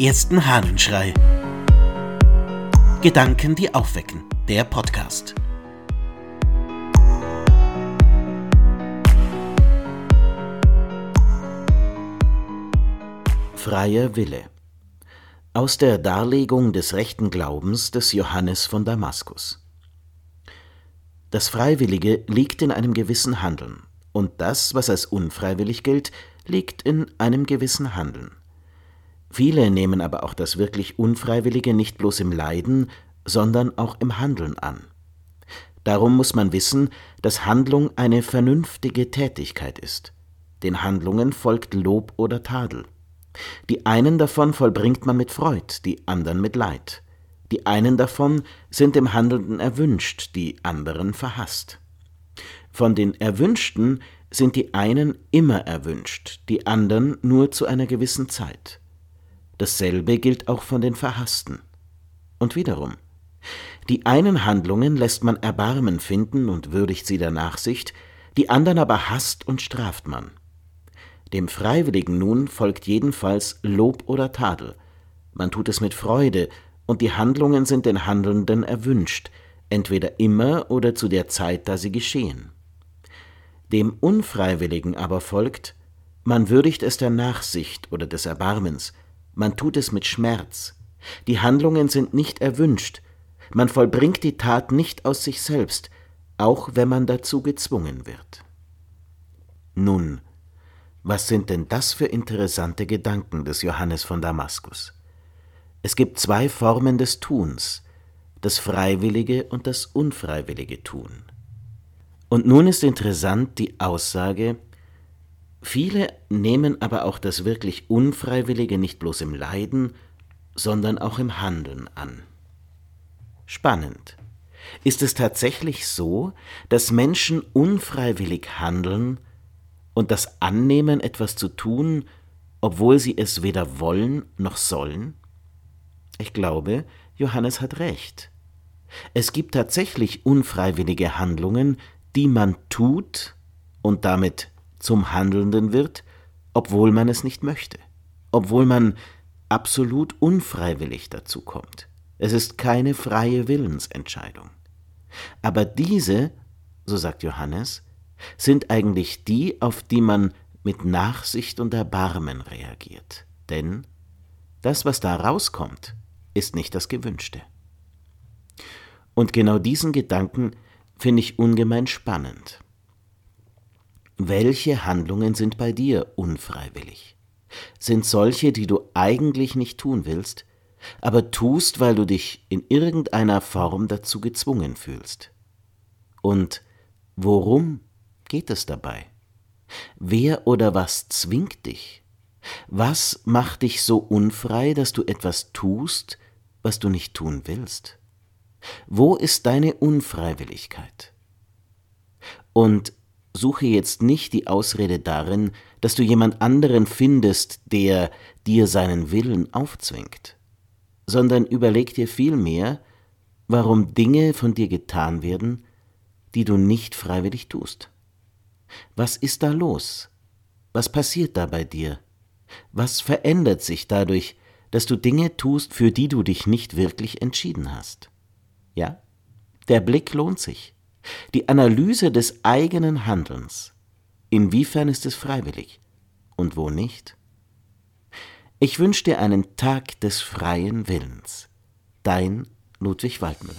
ersten Hahnenschrei. Gedanken, die aufwecken. Der Podcast. Freier Wille. Aus der Darlegung des rechten Glaubens des Johannes von Damaskus. Das Freiwillige liegt in einem gewissen Handeln, und das, was als unfreiwillig gilt, liegt in einem gewissen Handeln. Viele nehmen aber auch das wirklich Unfreiwillige nicht bloß im Leiden, sondern auch im Handeln an. Darum muss man wissen, dass Handlung eine vernünftige Tätigkeit ist. Den Handlungen folgt Lob oder Tadel. Die einen davon vollbringt man mit Freud, die anderen mit Leid. Die einen davon sind dem Handelnden erwünscht, die anderen verhasst. Von den Erwünschten sind die einen immer erwünscht, die anderen nur zu einer gewissen Zeit. Dasselbe gilt auch von den Verhassten. Und wiederum, die einen Handlungen lässt man Erbarmen finden und würdigt sie der Nachsicht, die anderen aber hasst und straft man. Dem Freiwilligen nun folgt jedenfalls Lob oder Tadel. Man tut es mit Freude, und die Handlungen sind den Handelnden erwünscht, entweder immer oder zu der Zeit, da sie geschehen. Dem Unfreiwilligen aber folgt, man würdigt es der Nachsicht oder des Erbarmens, man tut es mit Schmerz. Die Handlungen sind nicht erwünscht, man vollbringt die Tat nicht aus sich selbst, auch wenn man dazu gezwungen wird. Nun, was sind denn das für interessante Gedanken des Johannes von Damaskus? Es gibt zwei Formen des Tuns, das freiwillige und das unfreiwillige Tun. Und nun ist interessant die Aussage, Viele nehmen aber auch das wirklich Unfreiwillige nicht bloß im Leiden, sondern auch im Handeln an. Spannend. Ist es tatsächlich so, dass Menschen unfreiwillig handeln und das annehmen, etwas zu tun, obwohl sie es weder wollen noch sollen? Ich glaube, Johannes hat recht. Es gibt tatsächlich unfreiwillige Handlungen, die man tut und damit zum Handelnden wird, obwohl man es nicht möchte, obwohl man absolut unfreiwillig dazu kommt. Es ist keine freie Willensentscheidung. Aber diese, so sagt Johannes, sind eigentlich die, auf die man mit Nachsicht und Erbarmen reagiert. Denn das, was da rauskommt, ist nicht das Gewünschte. Und genau diesen Gedanken finde ich ungemein spannend. Welche Handlungen sind bei dir unfreiwillig? Sind solche, die du eigentlich nicht tun willst, aber tust, weil du dich in irgendeiner Form dazu gezwungen fühlst? Und worum geht es dabei? Wer oder was zwingt dich? Was macht dich so unfrei, dass du etwas tust, was du nicht tun willst? Wo ist deine Unfreiwilligkeit? Und suche jetzt nicht die Ausrede darin, dass du jemand anderen findest, der dir seinen Willen aufzwingt, sondern überleg dir vielmehr, warum Dinge von dir getan werden, die du nicht freiwillig tust. Was ist da los? Was passiert da bei dir? Was verändert sich dadurch, dass du Dinge tust, für die du dich nicht wirklich entschieden hast? Ja, der Blick lohnt sich. Die Analyse des eigenen Handelns. Inwiefern ist es freiwillig und wo nicht? Ich wünsche dir einen Tag des freien Willens. Dein Ludwig Waldmüller.